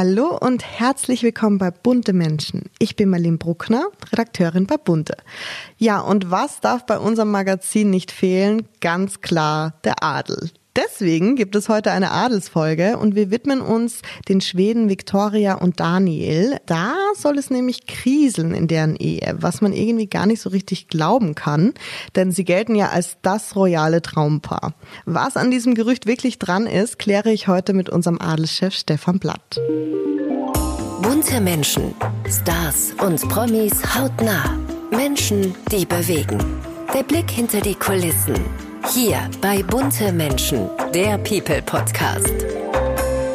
Hallo und herzlich willkommen bei Bunte Menschen. Ich bin Marlene Bruckner, Redakteurin bei Bunte. Ja, und was darf bei unserem Magazin nicht fehlen? Ganz klar der Adel. Deswegen gibt es heute eine Adelsfolge und wir widmen uns den Schweden Victoria und Daniel. Da soll es nämlich kriseln in deren Ehe, was man irgendwie gar nicht so richtig glauben kann, denn sie gelten ja als das royale Traumpaar. Was an diesem Gerücht wirklich dran ist, kläre ich heute mit unserem Adelschef Stefan Blatt. Bunte Menschen, Stars und Promis hautnah. Menschen, die bewegen. Der Blick hinter die Kulissen. Hier bei Bunte Menschen, der People Podcast.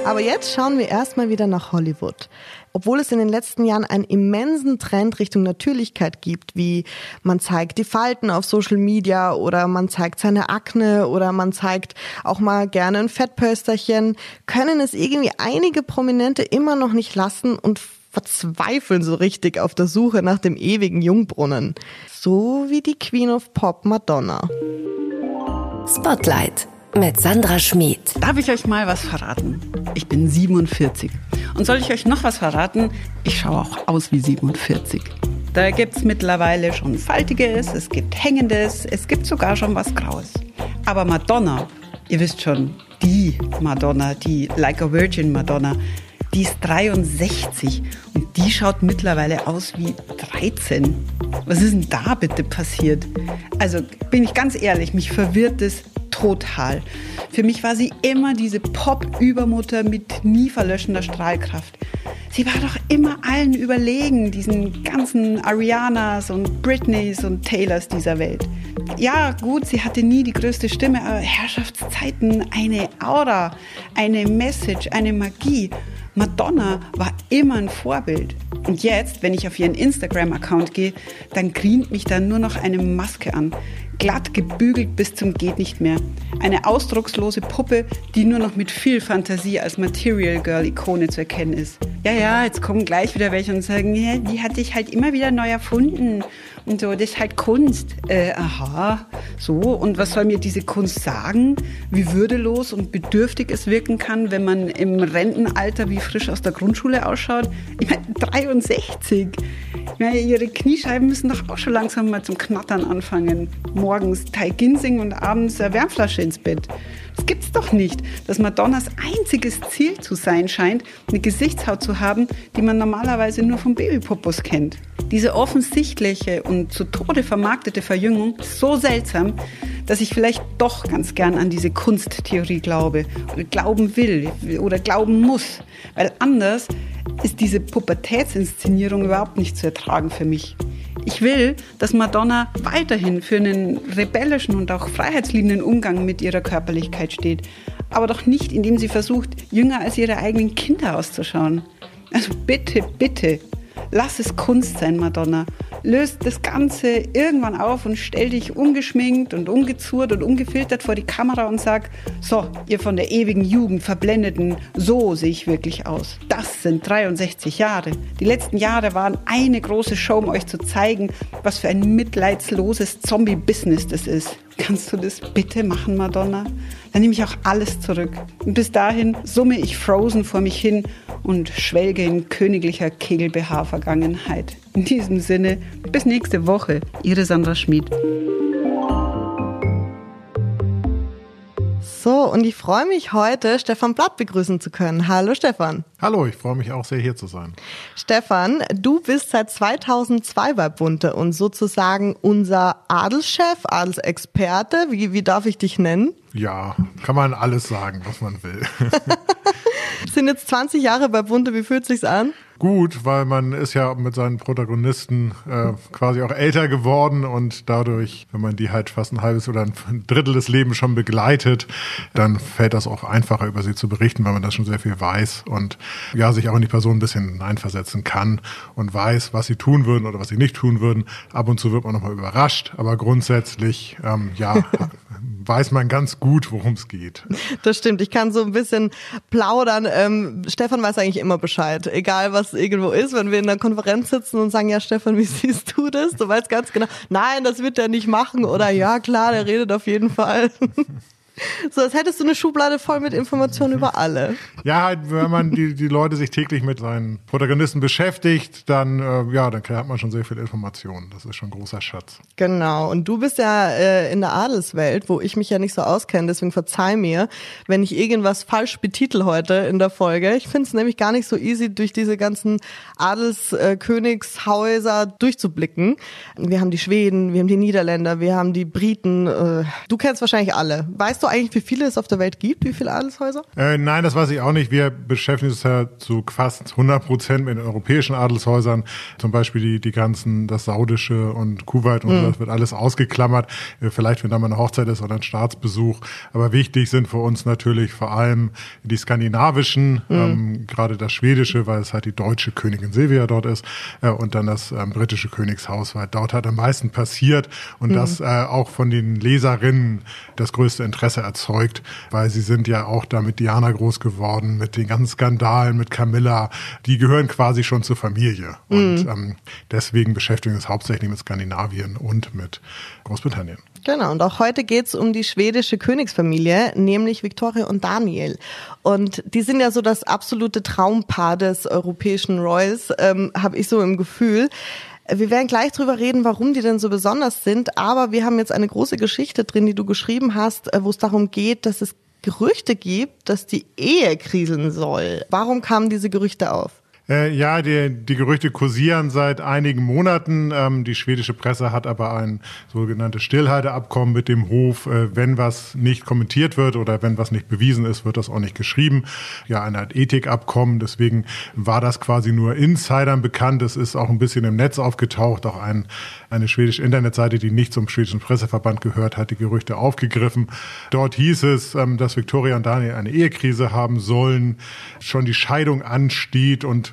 Aber jetzt schauen wir erstmal wieder nach Hollywood. Obwohl es in den letzten Jahren einen immensen Trend Richtung Natürlichkeit gibt, wie man zeigt die Falten auf Social Media oder man zeigt seine Akne oder man zeigt auch mal gerne ein Fettpösterchen, können es irgendwie einige Prominente immer noch nicht lassen und verzweifeln so richtig auf der Suche nach dem ewigen Jungbrunnen. So wie die Queen of Pop Madonna. Spotlight mit Sandra Schmid. Darf ich euch mal was verraten? Ich bin 47. Und soll ich euch noch was verraten? Ich schaue auch aus wie 47. Da gibt es mittlerweile schon Faltiges, es gibt Hängendes, es gibt sogar schon was Graues. Aber Madonna, ihr wisst schon, die Madonna, die Like a Virgin Madonna, die ist 63 und die schaut mittlerweile aus wie 13. Was ist denn da bitte passiert? Also bin ich ganz ehrlich, mich verwirrt es total. Für mich war sie immer diese Pop-Übermutter mit nie verlöschender Strahlkraft. Sie war doch immer allen überlegen, diesen ganzen Arianas und Britneys und Taylors dieser Welt. Ja, gut, sie hatte nie die größte Stimme, aber Herrschaftszeiten, eine Aura, eine Message, eine Magie. Madonna war immer ein Vorbild. Und jetzt, wenn ich auf ihren Instagram-Account gehe, dann grient mich da nur noch eine Maske an. Glatt gebügelt bis zum geht nicht mehr. Eine ausdruckslose Puppe, die nur noch mit viel Fantasie als Material Girl Ikone zu erkennen ist. Ja, ja, jetzt kommen gleich wieder welche und sagen, ja, die hat sich halt immer wieder neu erfunden. Und so, das ist halt Kunst. Äh, aha, so. Und was soll mir diese Kunst sagen? Wie würdelos und bedürftig es wirken kann, wenn man im Rentenalter wie frisch aus der Grundschule ausschaut? Ich meine, 63. Ich meine, ihre Kniescheiben müssen doch auch schon langsam mal zum Knattern anfangen. Morgens Thai Ginseng und abends eine Wärmflasche ins Bett. Das gibt's doch nicht, dass Madonnas einziges Ziel zu sein scheint, eine Gesichtshaut zu haben, die man normalerweise nur vom Babypopos kennt. Diese offensichtliche und zu Tode vermarktete Verjüngung ist so seltsam, dass ich vielleicht doch ganz gern an diese Kunsttheorie glaube oder glauben will oder glauben muss, weil anders ist diese Pubertätsinszenierung überhaupt nicht zu ertragen für mich. Ich will, dass Madonna weiterhin für einen rebellischen und auch freiheitsliebenden Umgang mit ihrer Körperlichkeit steht, aber doch nicht, indem sie versucht, jünger als ihre eigenen Kinder auszuschauen. Also bitte, bitte, Lass es Kunst sein, Madonna. Löst das Ganze irgendwann auf und stell dich ungeschminkt und ungezurt und ungefiltert vor die Kamera und sag, so, ihr von der ewigen Jugend verblendeten, so sehe ich wirklich aus. Das sind 63 Jahre. Die letzten Jahre waren eine große Show, um euch zu zeigen, was für ein mitleidsloses Zombie-Business das ist. Kannst du das bitte machen, Madonna? Dann nehme ich auch alles zurück. Und bis dahin summe ich Frozen vor mich hin und schwelge in königlicher Kegel-BH-Vergangenheit. In diesem Sinne, bis nächste Woche. Ihre Sandra Schmid. So, und ich freue mich heute, Stefan Blatt begrüßen zu können. Hallo Stefan. Hallo, ich freue mich auch sehr hier zu sein. Stefan, du bist seit 2002 bei Bunte und sozusagen unser Adelschef, Adelsexperte. Wie, wie darf ich dich nennen? Ja, kann man alles sagen, was man will. Sind jetzt 20 Jahre bei Bunte, wie fühlt sich's an? Gut, weil man ist ja mit seinen Protagonisten äh, quasi auch älter geworden und dadurch, wenn man die halt fast ein halbes oder ein Drittel des Lebens schon begleitet, dann fällt das auch einfacher über sie zu berichten, weil man das schon sehr viel weiß und ja, sich auch in die Person ein bisschen hineinversetzen kann und weiß, was sie tun würden oder was sie nicht tun würden. Ab und zu wird man nochmal überrascht, aber grundsätzlich, ähm, ja, weiß man ganz gut, worum es geht. Das stimmt. Ich kann so ein bisschen plaudern. Ähm, Stefan weiß eigentlich immer Bescheid. Egal, was irgendwo ist, wenn wir in einer Konferenz sitzen und sagen, ja, Stefan, wie siehst du das? Du weißt ganz genau, nein, das wird er nicht machen. Oder ja, klar, der redet auf jeden Fall. So, als hättest du eine Schublade voll mit Informationen über alle. Ja, halt, wenn man die, die Leute sich täglich mit seinen Protagonisten beschäftigt, dann, äh, ja, dann hat man schon sehr viel Informationen. Das ist schon ein großer Schatz. Genau. Und du bist ja äh, in der Adelswelt, wo ich mich ja nicht so auskenne, deswegen verzeih mir, wenn ich irgendwas falsch betitel heute in der Folge. Ich finde es nämlich gar nicht so easy, durch diese ganzen Adelskönigshäuser äh, durchzublicken. Wir haben die Schweden, wir haben die Niederländer, wir haben die Briten. Äh, du kennst wahrscheinlich alle. Weißt du eigentlich, wie viele es auf der Welt gibt? Wie viele Adelshäuser? Äh, nein, das weiß ich auch nicht. Wir beschäftigen uns ja zu fast 100 Prozent mit den europäischen Adelshäusern. Zum Beispiel die, die ganzen, das Saudische und Kuwait und mhm. das wird alles ausgeklammert. Äh, vielleicht, wenn da mal eine Hochzeit ist oder ein Staatsbesuch. Aber wichtig sind für uns natürlich vor allem die skandinavischen, mhm. ähm, gerade das schwedische, weil es halt die deutsche Königin Silvia dort ist, äh, und dann das ähm, britische Königshaus, weil dort hat am meisten passiert und mhm. das äh, auch von den Leserinnen das größte Interesse Interesse erzeugt, weil sie sind ja auch da mit Diana groß geworden, mit den ganzen Skandalen, mit Camilla. Die gehören quasi schon zur Familie. Mhm. Und ähm, deswegen beschäftigen wir uns hauptsächlich mit Skandinavien und mit Großbritannien. Genau, und auch heute geht's um die schwedische Königsfamilie, nämlich Victoria und Daniel. Und die sind ja so das absolute Traumpaar des europäischen Royals, ähm, habe ich so im Gefühl. Wir werden gleich drüber reden, warum die denn so besonders sind, aber wir haben jetzt eine große Geschichte drin, die du geschrieben hast, äh, wo es darum geht, dass es Gerüchte gibt, dass die Ehe kriseln soll. Warum kamen diese Gerüchte auf? Äh, ja, die, die Gerüchte kursieren seit einigen Monaten. Ähm, die schwedische Presse hat aber ein sogenanntes Stillhalteabkommen mit dem Hof. Äh, wenn was nicht kommentiert wird oder wenn was nicht bewiesen ist, wird das auch nicht geschrieben. Ja, eine Art Ethikabkommen. Deswegen war das quasi nur Insidern bekannt. Es ist auch ein bisschen im Netz aufgetaucht. Auch ein, eine schwedische Internetseite, die nicht zum schwedischen Presseverband gehört, hat die Gerüchte aufgegriffen. Dort hieß es, ähm, dass Victoria und Daniel eine Ehekrise haben sollen, schon die Scheidung ansteht und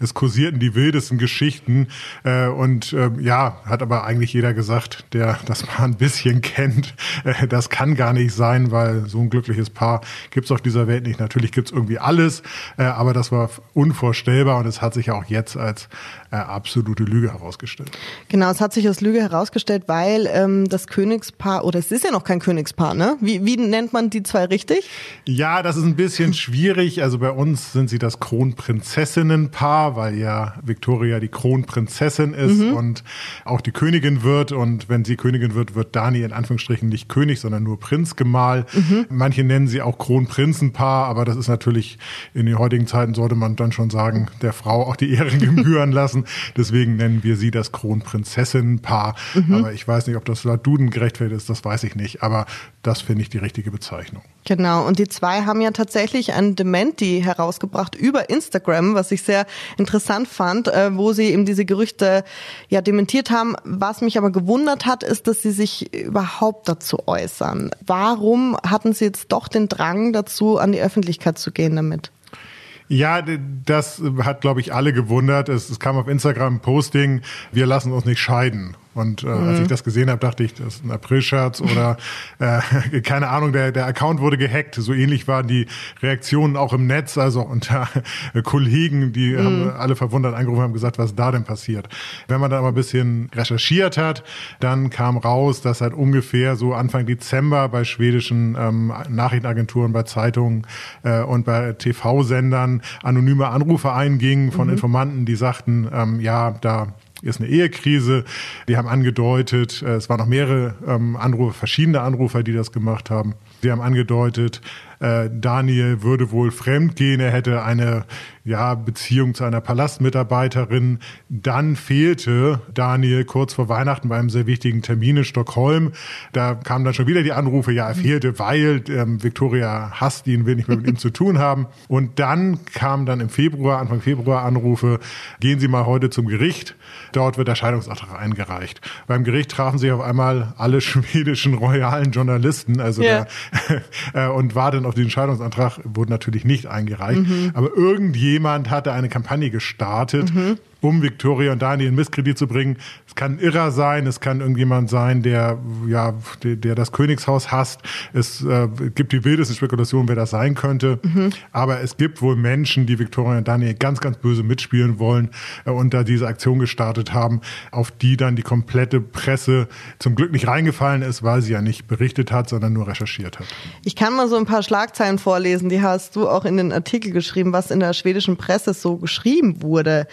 es kursierten die wildesten Geschichten äh, und äh, ja, hat aber eigentlich jeder gesagt, der das mal ein bisschen kennt, äh, das kann gar nicht sein, weil so ein glückliches Paar gibt's auf dieser Welt nicht. Natürlich gibt's irgendwie alles, äh, aber das war unvorstellbar und es hat sich ja auch jetzt als äh, absolute Lüge herausgestellt. Genau, es hat sich als Lüge herausgestellt, weil ähm, das Königspaar, oder es ist ja noch kein Königspaar, ne? Wie, wie nennt man die zwei richtig? Ja, das ist ein bisschen schwierig. Also bei uns sind sie das Kronprinzessinnenpaar, weil ja Victoria die Kronprinzessin ist mhm. und auch die Königin wird. Und wenn sie Königin wird, wird Dani in Anführungsstrichen nicht König, sondern nur Prinzgemahl. Mhm. Manche nennen sie auch Kronprinzenpaar, aber das ist natürlich in den heutigen Zeiten sollte man dann schon sagen, der Frau auch die Ehren gebühren lassen. Deswegen nennen wir sie das Kronprinzessin-Paar. Mhm. Aber ich weiß nicht, ob das laut Duden gerechtfertigt ist, das weiß ich nicht. Aber das finde ich die richtige Bezeichnung. Genau, und die zwei haben ja tatsächlich ein Dementi herausgebracht über Instagram, was ich sehr interessant fand, äh, wo sie eben diese Gerüchte ja dementiert haben. Was mich aber gewundert hat, ist, dass sie sich überhaupt dazu äußern. Warum hatten sie jetzt doch den Drang dazu, an die Öffentlichkeit zu gehen damit? Ja, das hat, glaube ich, alle gewundert. Es, es kam auf Instagram ein Posting, wir lassen uns nicht scheiden. Und äh, mhm. als ich das gesehen habe, dachte ich, das ist ein April-Scherz oder äh, keine Ahnung, der, der Account wurde gehackt. So ähnlich waren die Reaktionen auch im Netz, also unter äh, Kollegen, die mhm. haben alle verwundert angerufen haben gesagt, was da denn passiert. Wenn man da aber ein bisschen recherchiert hat, dann kam raus, dass seit ungefähr so Anfang Dezember bei schwedischen ähm, Nachrichtenagenturen, bei Zeitungen äh, und bei TV-Sendern anonyme Anrufe eingingen von mhm. Informanten, die sagten, ähm, ja, da ist eine Ehekrise. Die haben angedeutet, äh, es waren noch mehrere ähm, Anrufe, verschiedene Anrufer, die das gemacht haben. Sie haben angedeutet, äh, Daniel würde wohl fremdgehen, er hätte eine ja, Beziehung zu einer Palastmitarbeiterin. Dann fehlte Daniel kurz vor Weihnachten bei einem sehr wichtigen Termin in Stockholm. Da kamen dann schon wieder die Anrufe, ja, er fehlte, weil ähm, Victoria hasst ihn, will nicht mehr mit ihm zu tun haben. Und dann kamen dann im Februar, Anfang Februar Anrufe, gehen Sie mal heute zum Gericht. Dort wird der Scheidungsantrag eingereicht. Beim Gericht trafen sich auf einmal alle schwedischen royalen Journalisten, also yeah. da, äh, und war dann auf den Scheidungsantrag, wurde natürlich nicht eingereicht. Mhm. Aber irgendjemand hatte eine Kampagne gestartet. Mhm um Victoria und Daniel in Misskredit zu bringen. Es kann ein Irrer sein, es kann irgendjemand sein, der ja, der, der das Königshaus hasst. Es äh, gibt die wildesten Spekulationen, wer das sein könnte. Mhm. Aber es gibt wohl Menschen, die Victoria und Daniel ganz, ganz böse mitspielen wollen äh, und da diese Aktion gestartet haben, auf die dann die komplette Presse zum Glück nicht reingefallen ist, weil sie ja nicht berichtet hat, sondern nur recherchiert hat. Ich kann mal so ein paar Schlagzeilen vorlesen, die hast du auch in den Artikel geschrieben, was in der schwedischen Presse so geschrieben wurde.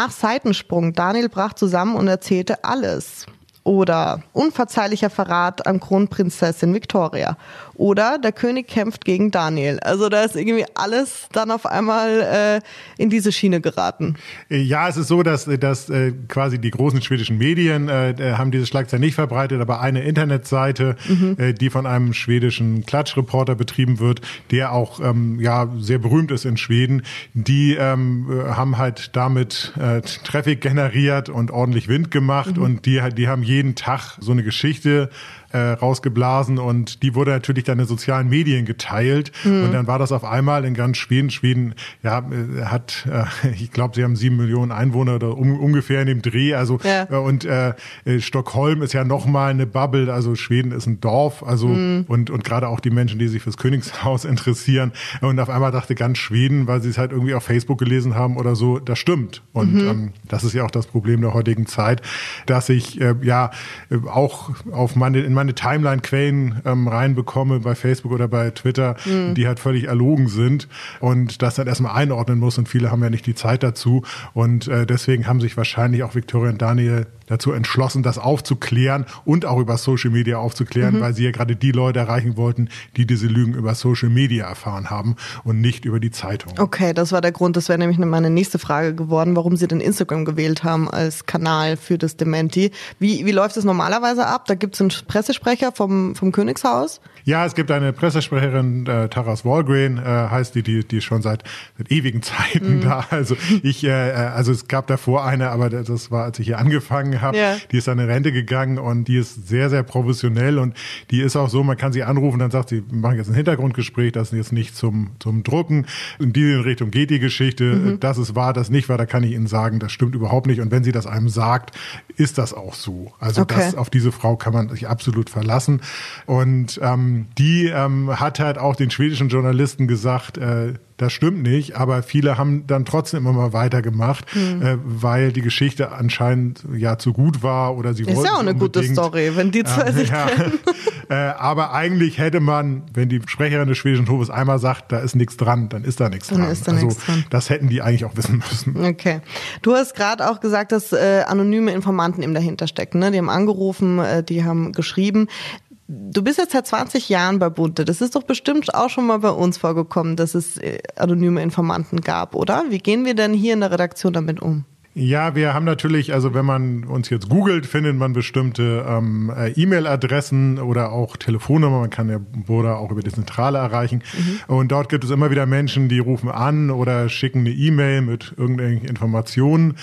Nach Seitensprung, Daniel brach zusammen und erzählte alles. Oder unverzeihlicher Verrat an Kronprinzessin Victoria. Oder der König kämpft gegen Daniel. Also da ist irgendwie alles dann auf einmal äh, in diese Schiene geraten. Ja, es ist so, dass, dass äh, quasi die großen schwedischen Medien äh, äh haben diese Schlagzeile nicht verbreitet, aber eine Internetseite, mhm. äh, die von einem schwedischen Klatschreporter betrieben wird, der auch ähm, ja sehr berühmt ist in Schweden, die ähm, haben halt damit äh, Traffic generiert und ordentlich Wind gemacht mhm. und die, die haben jeden Tag so eine Geschichte äh, rausgeblasen und die wurde natürlich dann in sozialen Medien geteilt mhm. und dann war das auf einmal in ganz Schweden. Schweden ja, äh, hat, äh, ich glaube, sie haben sieben Millionen Einwohner oder um, ungefähr in dem Dreh. Also ja. äh, und äh, äh Stockholm ist ja nochmal eine Bubble. Also Schweden ist ein Dorf. Also mhm. und und gerade auch die Menschen, die sich fürs Königshaus interessieren. Und auf einmal dachte ganz Schweden, weil sie es halt irgendwie auf Facebook gelesen haben oder so, das stimmt. Und mhm. ähm, das ist ja auch das Problem der heutigen Zeit, dass ich äh, ja äh, auch auf meine in meine Timeline-Quellen ähm, reinbekomme bei Facebook oder bei Twitter, mhm. die halt völlig erlogen sind und das dann erstmal einordnen muss und viele haben ja nicht die Zeit dazu und äh, deswegen haben sich wahrscheinlich auch Victoria und Daniel dazu entschlossen, das aufzuklären und auch über Social Media aufzuklären, mhm. weil sie ja gerade die Leute erreichen wollten, die diese Lügen über Social Media erfahren haben und nicht über die Zeitung. Okay, das war der Grund. Das wäre nämlich meine nächste Frage geworden, warum Sie denn Instagram gewählt haben als Kanal für das Dementi. Wie, wie läuft es normalerweise ab? Da gibt es einen Pressesprecher vom, vom Königshaus? Ja, es gibt eine Pressesprecherin, äh, Taras Walgreen, äh, heißt die, die, die schon seit, seit ewigen Zeiten mhm. da. Also ich, äh, also es gab davor eine, aber das war, als ich hier angefangen habe. Ja. Die ist dann in Rente gegangen und die ist sehr, sehr professionell und die ist auch so, man kann sie anrufen, dann sagt sie, wir machen jetzt ein Hintergrundgespräch, das ist jetzt nicht zum, zum Drucken. In diese Richtung geht die Geschichte. Mhm. Das ist wahr, das nicht wahr, da kann ich Ihnen sagen, das stimmt überhaupt nicht. Und wenn sie das einem sagt, ist das auch so. Also okay. das, auf diese Frau kann man sich absolut verlassen. Und ähm, die ähm, hat halt auch den schwedischen Journalisten gesagt, äh, das stimmt nicht, aber viele haben dann trotzdem immer mal weitergemacht, mhm. äh, weil die Geschichte anscheinend ja zu gut war oder sie wollten. Ist ja auch eine gute Story, wenn die zwei äh, sich ja. äh, aber eigentlich hätte man, wenn die Sprecherin des schwedischen Hofes einmal sagt, da ist nichts dran, dann ist da nichts dann dran. Ist da also nichts dran. das hätten die eigentlich auch wissen müssen. Okay. Du hast gerade auch gesagt, dass äh, anonyme Informanten eben dahinter stecken. Ne? Die haben angerufen, äh, die haben geschrieben. Du bist jetzt seit 20 Jahren bei Bunte. Das ist doch bestimmt auch schon mal bei uns vorgekommen, dass es äh, anonyme Informanten gab, oder? Wie gehen wir denn hier in der Redaktion damit um? Ja, wir haben natürlich, also wenn man uns jetzt googelt, findet man bestimmte ähm, äh, E-Mail-Adressen oder auch Telefonnummer. Man kann ja Boda auch über die Zentrale erreichen. Mhm. Und dort gibt es immer wieder Menschen, die rufen an oder schicken eine E-Mail mit irgendwelchen Informationen.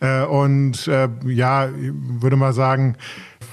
Äh, und äh, ja, würde mal sagen,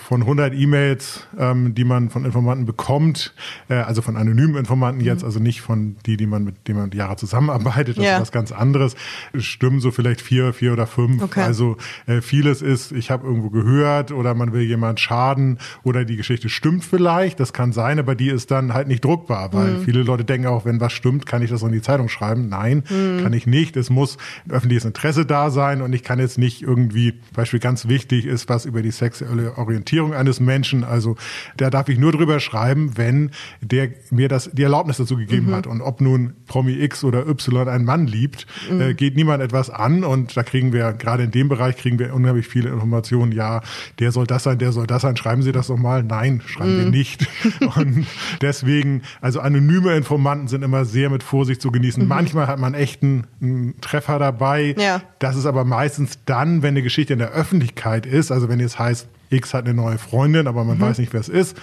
von 100 E-Mails, ähm, die man von Informanten bekommt, äh, also von anonymen Informanten jetzt, mhm. also nicht von die, die man mit denen man Jahre zusammenarbeitet, das ja. ist was ganz anderes, stimmen so vielleicht vier, vier oder fünf. Okay. Also äh, vieles ist, ich habe irgendwo gehört oder man will jemand schaden oder die Geschichte stimmt vielleicht, das kann sein, aber die ist dann halt nicht druckbar, weil mhm. viele Leute denken auch, wenn was stimmt, kann ich das in die Zeitung schreiben. Nein, mhm. kann ich nicht. Es muss ein öffentliches Interesse da sein und ich kann jetzt nicht irgendwie, Beispiel ganz wichtig ist, was über die sexuelle Orientierung Orientierung eines Menschen. Also da darf ich nur drüber schreiben, wenn der mir das die Erlaubnis dazu gegeben mhm. hat. Und ob nun Promi X oder Y einen Mann liebt, mhm. äh, geht niemand etwas an. Und da kriegen wir gerade in dem Bereich kriegen wir unheimlich viele Informationen. Ja, der soll das sein, der soll das sein. Schreiben Sie das doch mal. Nein, schreiben mhm. wir nicht. Und deswegen, also anonyme Informanten sind immer sehr mit Vorsicht zu genießen. Mhm. Manchmal hat man echt einen, einen Treffer dabei. Ja. Das ist aber meistens dann, wenn eine Geschichte in der Öffentlichkeit ist. Also wenn jetzt heißt, X hat eine neue Freundin, aber man mhm. weiß nicht, wer es ist.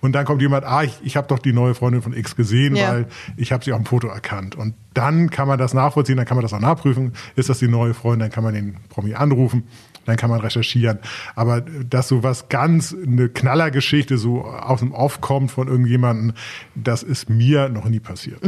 und dann kommt jemand, ah, ich, ich habe doch die neue Freundin von X gesehen, Ja. weil ich habe sie auf dem Foto erkannt. Und dann kann man das nachvollziehen, dann kann man das auch nachprüfen. Ist das die neue Freundin, dann kann man den Promi anrufen, dann kann man recherchieren. Aber dass so was ganz, eine Knallergeschichte so aus dem Off kommt von irgendjemandem, das ist mir noch nie passiert.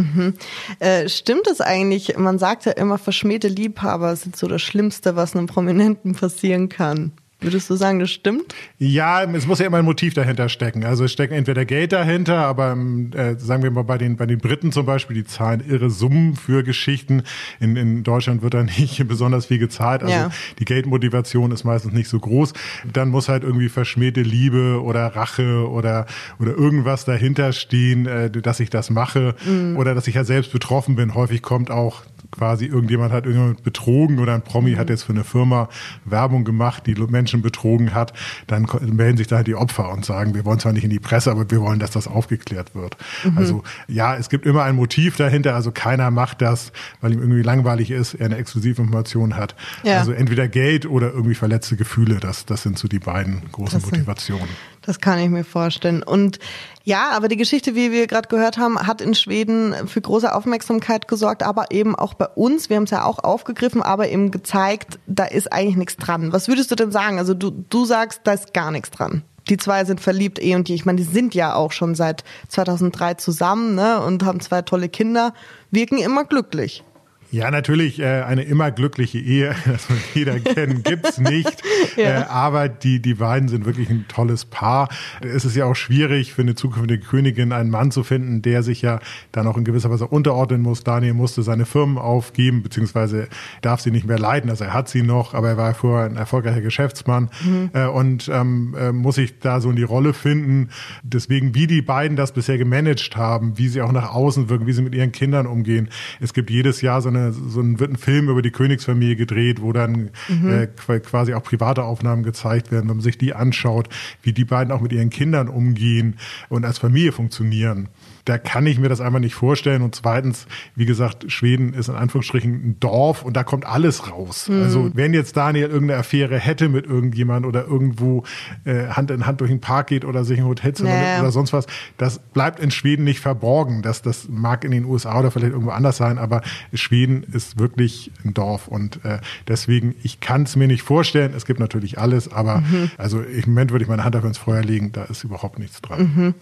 Äh, stimmt es eigentlich? Man sagt ja immer, verschmähte Liebhaber sind so das Schlimmste, was einem Prominenten passieren kann. Würdest du sagen, das stimmt? Ja, es muss ja immer ein Motiv dahinter stecken. Also es steckt entweder Geld dahinter, aber ähm, äh, sagen wir mal bei den, bei den Briten zum Beispiel, die zahlen irre Summen für Geschichten. In, in Deutschland wird da nicht besonders viel gezahlt. Also Ja. die Geldmotivation ist meistens nicht so groß. Dann muss halt irgendwie verschmähte Liebe oder Rache oder, oder irgendwas dahinter stehen, äh, dass ich das mache oder dass ich ja selbst betroffen bin. Häufig kommt auch quasi irgendjemand hat irgendjemand betrogen oder ein Promi hat jetzt für eine Firma Werbung gemacht, die Menschen betrogen hat, dann melden sich da halt die Opfer und sagen, wir wollen zwar nicht in die Presse, aber wir wollen, dass das aufgeklärt wird. Also ja, es gibt immer ein Motiv dahinter, also keiner macht das, weil ihm irgendwie langweilig ist, er eine Exklusivinformation hat. Ja. Also entweder Geld oder irgendwie verletzte Gefühle, das, das sind so die beiden großen Motivationen. Das kann ich mir vorstellen. Und ja, aber die Geschichte, wie wir gerade gehört haben, hat in Schweden für große Aufmerksamkeit gesorgt, aber eben auch bei uns. Wir haben es ja auch aufgegriffen, aber eben gezeigt, da ist eigentlich nichts dran. Was würdest du denn sagen? Also du, du sagst, da ist gar nichts dran. Die zwei sind verliebt, eh und je. Ich meine, die sind ja auch schon seit 2003 zusammen ne, und haben zwei tolle Kinder, wirken immer glücklich. Ja, natürlich, äh, eine immer glückliche Ehe, das wird jeder kennen, gibt's nicht. Ja. Äh, aber die, die beiden sind wirklich ein tolles Paar. Es ist ja auch schwierig für eine zukünftige Königin einen Mann zu finden, der sich ja dann auch in gewisser Weise unterordnen muss. Daniel musste seine Firmen aufgeben, beziehungsweise darf sie nicht mehr leiten. Also er hat sie noch, aber er war vorher ein erfolgreicher Geschäftsmann äh, und ähm, äh, muss sich da so in die Rolle finden. Deswegen, wie die beiden das bisher gemanagt haben, wie sie auch nach außen wirken, wie sie mit ihren Kindern umgehen. Es gibt jedes Jahr so eine so ein, wird ein Film über die Königsfamilie gedreht, wo dann äh, qu- quasi auch private Aufnahmen gezeigt werden, wenn man sich die anschaut, wie die beiden auch mit ihren Kindern umgehen und als Familie funktionieren. Da kann ich mir das einfach nicht vorstellen. Und zweitens, wie gesagt, Schweden ist in Anführungsstrichen ein Dorf und da kommt alles raus. Also wenn jetzt Daniel irgendeine Affäre hätte mit irgendjemand oder irgendwo äh, Hand in Hand durch den Park geht oder sich ein Hotelzimmer Nee. oder sonst was, das bleibt in Schweden nicht verborgen. Das, das mag in den USA oder vielleicht irgendwo anders sein, aber Schweden ist wirklich ein Dorf und äh, deswegen, ich kann es mir nicht vorstellen. Es gibt natürlich alles, aber also im Moment würde ich meine Hand dafür ins Feuer legen, da ist überhaupt nichts dran.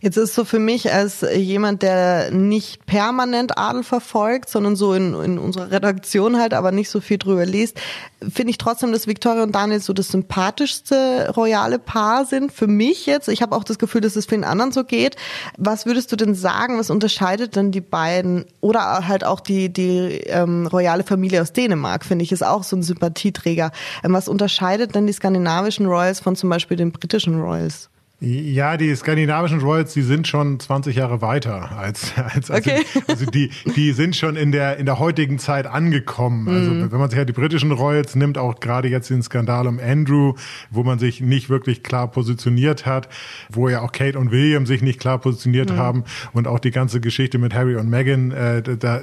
Jetzt ist so für mich als jemand, der nicht permanent Adel verfolgt, sondern so in, in unserer Redaktion halt, aber nicht so viel drüber liest, finde ich trotzdem, dass Victoria und Daniel so das sympathischste royale Paar sind. Für mich jetzt. Ich habe auch das Gefühl, dass es vielen anderen so geht. Was würdest du denn sagen? Was unterscheidet denn die beiden oder halt auch die, die ähm, royale Familie aus Dänemark, finde ich, ist auch so ein Sympathieträger. Ähm, was unterscheidet denn die skandinavischen Royals von zum Beispiel den britischen Royals? Ja, die skandinavischen Royals, die sind schon 20 Jahre weiter als, als, als Okay. also die, die sind schon in der, in der heutigen Zeit angekommen. Also Mhm. wenn man sich ja die britischen Royals nimmt, auch gerade jetzt den Skandal um Andrew, wo man sich nicht wirklich klar positioniert hat, wo ja auch Kate und William sich nicht klar positioniert Mhm. haben und auch die ganze Geschichte mit Harry und Meghan, äh, da,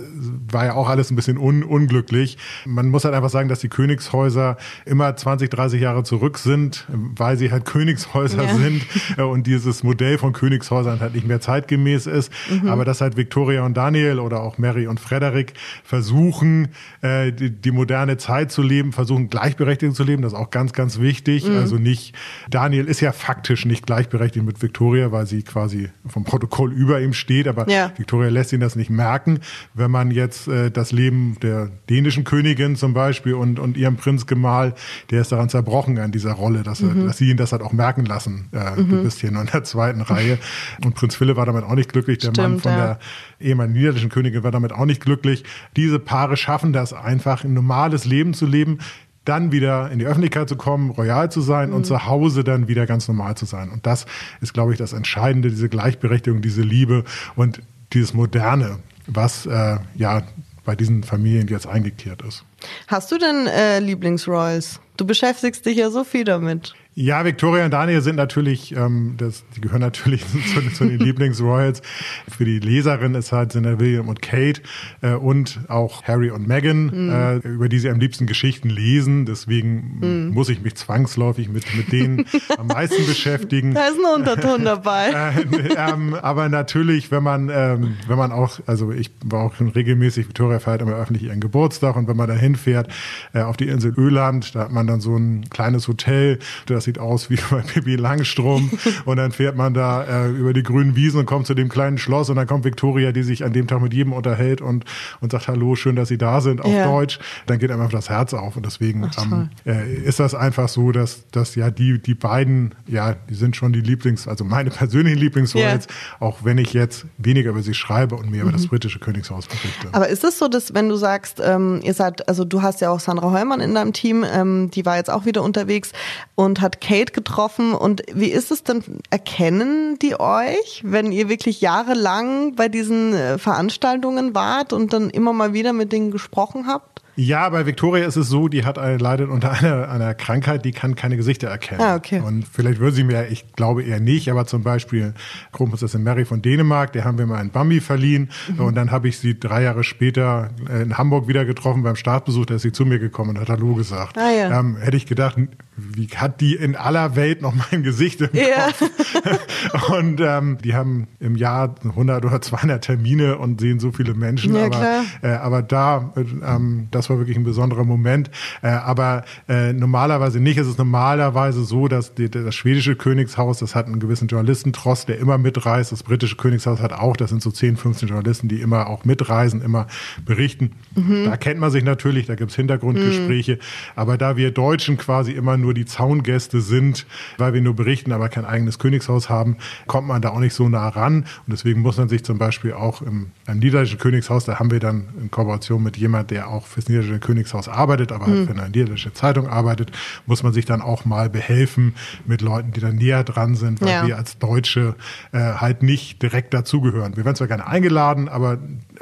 war ja auch alles ein bisschen un, unglücklich. Man muss halt einfach sagen, dass die Königshäuser immer 20, 30 Jahre zurück sind, weil sie halt Königshäuser Ja. sind und dieses Modell von Königshäusern halt nicht mehr zeitgemäß ist. Aber dass halt Victoria und Daniel oder auch Mary und Frederick versuchen, äh, die, die moderne Zeit zu leben, versuchen gleichberechtigt zu leben, das ist auch ganz, ganz wichtig. Also nicht, Daniel ist ja faktisch nicht gleichberechtigt mit Victoria, weil sie quasi vom Protokoll über ihm steht, aber Ja. Victoria lässt ihn das nicht merken. Wenn man jetzt äh, das Leben der dänischen Königin zum Beispiel und, und ihrem Prinzgemahl, der ist daran zerbrochen an dieser Rolle, dass, er, dass sie ihn das hat auch merken lassen. Äh, Du bist hier nur in der zweiten Reihe. Und Prinz Philipp war damit auch nicht glücklich. Der Mann Stimmt, von ja. der ehemaligen niederländischen Königin war damit auch nicht glücklich. Diese Paare schaffen das einfach, ein normales Leben zu leben, dann wieder in die Öffentlichkeit zu kommen, royal zu sein Mhm. und zu Hause dann wieder ganz normal zu sein. Und das ist, glaube ich, das Entscheidende, diese Gleichberechtigung, diese Liebe und dieses Moderne, was äh, ja bei diesen Familien jetzt eingekehrt ist. Hast du denn äh, Lieblingsroyals? Du beschäftigst dich ja so viel damit. Ja, Victoria und Daniel sind natürlich, ähm, das, die gehören natürlich zu, zu den Lieblingsroyals. Für die Leserin ist halt sind William und Kate äh, und auch Harry und Meghan, mhm. äh, über die sie am liebsten Geschichten lesen. Deswegen mhm. muss ich mich zwangsläufig mit, mit denen am meisten beschäftigen. Da ist ein Unterton dabei. äh, ähm, aber natürlich, wenn man, ähm, wenn man auch, also ich war auch schon regelmäßig, Victoria feiert immer öffentlich ihren Geburtstag und wenn man da hinfährt äh, auf die Insel Öland, da hat man dann so ein kleines Hotel, das sieht aus wie bei Pippi Langstrom. und dann fährt man da äh, über die grünen Wiesen und kommt zu dem kleinen Schloss und dann kommt Victoria, die sich an dem Tag mit jedem unterhält und, und sagt, hallo, schön, dass Sie da sind, auf ja. Deutsch. Dann geht einfach das Herz auf und deswegen ähm, äh, ist das einfach so, dass, dass ja die, die beiden, ja, die sind schon die Lieblings, also meine persönlichen Lieblingsroyals, yeah. auch wenn ich jetzt weniger über sie schreibe und mehr mhm. über das mhm. britische Königshaus berichte. Aber ist es so, dass wenn du sagst, ähm, ihr seid, also du hast ja auch Sandra Heumann in deinem Team, ähm, die war jetzt auch wieder unterwegs und hat Kate getroffen. Und wie ist es denn? Erkennen die euch, wenn ihr wirklich jahrelang bei diesen äh, Veranstaltungen wart und dann immer mal wieder mit denen gesprochen habt? Ja, bei Victoria ist es so, die hat eine, leidet unter einer, einer Krankheit, die kann keine Gesichter erkennen. Ah, okay. Und vielleicht würde sie mir, ich glaube eher nicht, aber zum Beispiel Kronprinzessin Mary von Dänemark, der haben wir mal einen Bambi verliehen. Mhm. Und dann habe ich sie drei Jahre später in Hamburg wieder getroffen beim Startbesuch, da ist sie zu mir gekommen und hat Hallo gesagt. Ah, ja. ähm, hätte ich gedacht, wie hat die in aller Welt noch mein Gesicht im ja. Kopf? und ähm, die haben im Jahr 100 oder 200 Termine und sehen so viele Menschen. Ja, aber. Äh, aber da, ähm, das war wirklich ein besonderer Moment. Äh, aber äh, normalerweise nicht. Es ist normalerweise so, dass die, das schwedische Königshaus, das hat einen gewissen Journalistentrost, der immer mitreist. Das britische Königshaus hat auch, das sind so 10, 15 Journalisten, die immer auch mitreisen, immer berichten. Mhm. Da kennt man sich natürlich, da gibt's Hintergrundgespräche. Mhm. Aber da wir Deutschen quasi immer nur die Zaungäste sind, weil wir nur berichten, aber kein eigenes Königshaus haben, kommt man da auch nicht so nah ran. Und deswegen muss man sich zum Beispiel auch im, im niederländischen Königshaus, da haben wir dann in Kooperation mit jemand, der auch fürs niederländische Königshaus arbeitet, aber halt mhm. für eine niederländische Zeitung arbeitet, muss man sich dann auch mal behelfen mit Leuten, die dann näher dran sind, weil ja. wir als Deutsche äh, halt nicht direkt dazugehören. Wir werden zwar gerne eingeladen, aber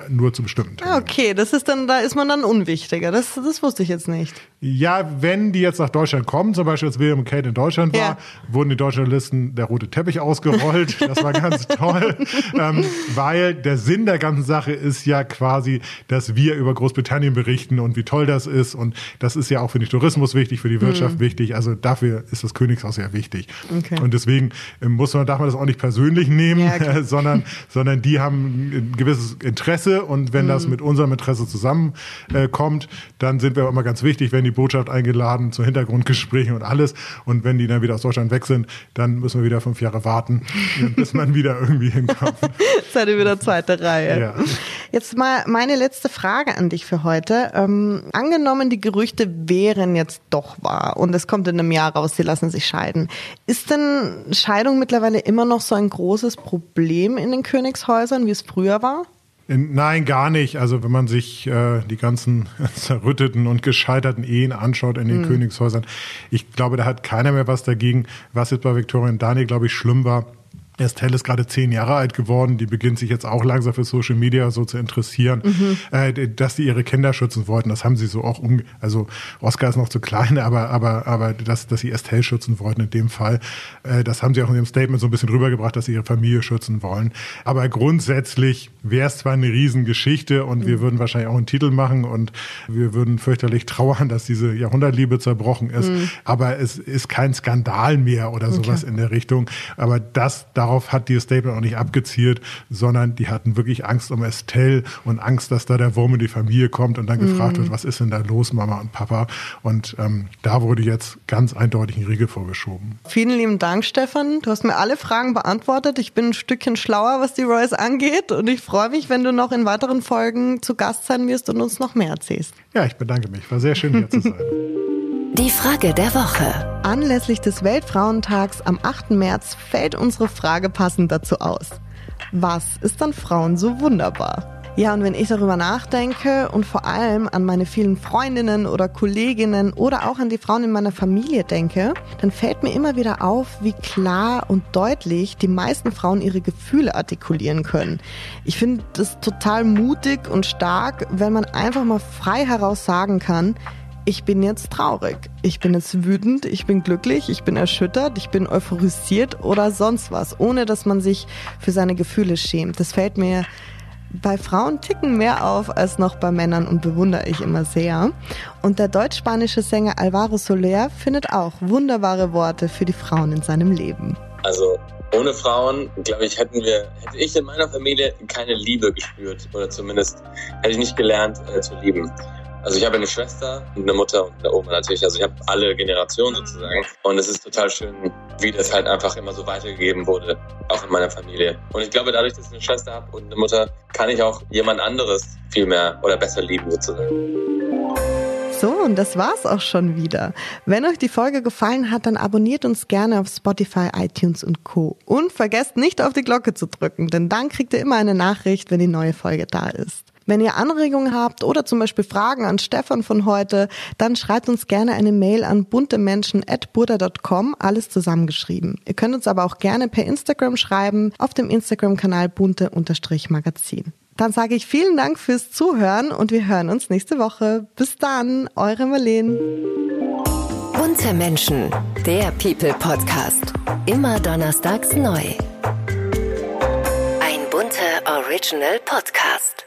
nur zu bestimmten Terminen. Okay, das ist dann, da ist man dann unwichtiger. Das, das wusste ich jetzt nicht. Ja, wenn die jetzt nach Deutschland kommen, zum Beispiel als William und Kate in Deutschland war, ja. wurden die deutschen Listen der rote Teppich ausgerollt. Das war ganz toll, ähm, weil der Sinn der ganzen Sache ist ja quasi, dass wir über Großbritannien berichten und wie toll das ist. Und das ist ja auch für den Tourismus wichtig, für die Wirtschaft mhm. wichtig. Also dafür ist das Königshaus sehr wichtig. Okay. Und deswegen ähm, muss man, darf man das auch nicht persönlich nehmen, ja, sondern, sondern die haben ein gewisses Interesse. Und wenn mhm. das mit unserem Interesse zusammenkommt, äh, dann sind wir immer ganz wichtig, wenn die Botschaft eingeladen zu Hintergrundgesprächen und alles. Und wenn die dann wieder aus Deutschland weg sind, dann müssen wir wieder fünf Jahre warten, bis man wieder irgendwie hinkommt. Seid ihr wieder zweite Reihe. Ja. Jetzt mal meine letzte Frage an dich für heute. Ähm, angenommen, die Gerüchte wären jetzt doch wahr und es kommt in einem Jahr raus, sie lassen sich scheiden. Ist denn Scheidung mittlerweile immer noch so ein großes Problem in den Königshäusern, wie es früher war? Nein, gar nicht. Also wenn man sich äh, die ganzen zerrütteten und gescheiterten Ehen anschaut in den mhm. Königshäusern, ich glaube, da hat keiner mehr was dagegen. Was jetzt bei Victoria und Daniel, glaube ich, schlimm war, Estelle ist gerade zehn Jahre alt geworden, die beginnt sich jetzt auch langsam für Social Media so zu interessieren, mhm. äh, dass sie ihre Kinder schützen wollten. Das haben sie so auch, um, also Oscar ist noch zu klein, aber, aber, aber dass, dass sie Estelle schützen wollten in dem Fall, äh, das haben sie auch in ihrem Statement so ein bisschen rübergebracht, dass sie ihre Familie schützen wollen. Aber grundsätzlich wäre es zwar eine Riesengeschichte und mhm. wir würden wahrscheinlich auch einen Titel machen und wir würden fürchterlich trauern, dass diese Jahrhundertliebe zerbrochen ist, mhm. aber es ist kein Skandal mehr oder sowas okay. in der Richtung. Aber das darauf darauf hat die Statement auch nicht abgezielt, sondern die hatten wirklich Angst um Estelle und Angst, dass da der Wurm in die Familie kommt und dann mhm. gefragt wird, was ist denn da los, Mama und Papa? Und ähm, da wurde jetzt ganz eindeutig ein Riegel vorgeschoben. Vielen lieben Dank, Stefan. Du hast mir alle Fragen beantwortet. Ich bin ein Stückchen schlauer, was die Royce angeht und ich freue mich, wenn du noch in weiteren Folgen zu Gast sein wirst und uns noch mehr erzählst. Ja, ich bedanke mich. War sehr schön hier zu sein. Die Frage der Woche. Anlässlich des Weltfrauentags am 8. März fällt unsere Frage passend dazu aus. Was ist an Frauen so wunderbar? Ja, und wenn ich darüber nachdenke und vor allem an meine vielen Freundinnen oder Kolleginnen oder auch an die Frauen in meiner Familie denke, dann fällt mir immer wieder auf, wie klar und deutlich die meisten Frauen ihre Gefühle artikulieren können. Ich finde das total mutig und stark, wenn man einfach mal frei heraus sagen kann, ich bin jetzt traurig, ich bin jetzt wütend, ich bin glücklich, ich bin erschüttert, ich bin euphorisiert oder sonst was, ohne dass man sich für seine Gefühle schämt. Das fällt mir bei Frauen ticken mehr auf als noch bei Männern und bewundere ich immer sehr. Und der deutsch-spanische Sänger Alvaro Soler findet auch wunderbare Worte für die Frauen in seinem Leben. Also ohne Frauen, glaube ich, hätten wir, hätte ich in meiner Familie keine Liebe gespürt oder zumindest hätte ich nicht gelernt äh, zu lieben. Also ich habe eine Schwester und eine Mutter und eine Oma natürlich. Also ich habe alle Generationen sozusagen. Und es ist total schön, wie das halt einfach immer so weitergegeben wurde, auch in meiner Familie. Und ich glaube, dadurch, dass ich eine Schwester habe und eine Mutter, kann ich auch jemand anderes viel mehr oder besser lieben sozusagen. So, und das war's auch schon wieder. Wenn euch die Folge gefallen hat, dann abonniert uns gerne auf Spotify, iTunes und Co. Und vergesst nicht auf die Glocke zu drücken, denn dann kriegt ihr immer eine Nachricht, wenn die neue Folge da ist. Wenn ihr Anregungen habt oder zum Beispiel Fragen an Stefan von heute, dann schreibt uns gerne eine Mail an buntemenschen.burda.com, alles zusammengeschrieben. Ihr könnt uns aber auch gerne per Instagram schreiben, auf dem Instagram-Kanal bunte-magazin. Dann sage ich vielen Dank fürs Zuhören und wir hören uns nächste Woche. Bis dann, eure Marlene. Bunte Menschen, der People Podcast. Immer donnerstags neu. Ein bunter Original Podcast.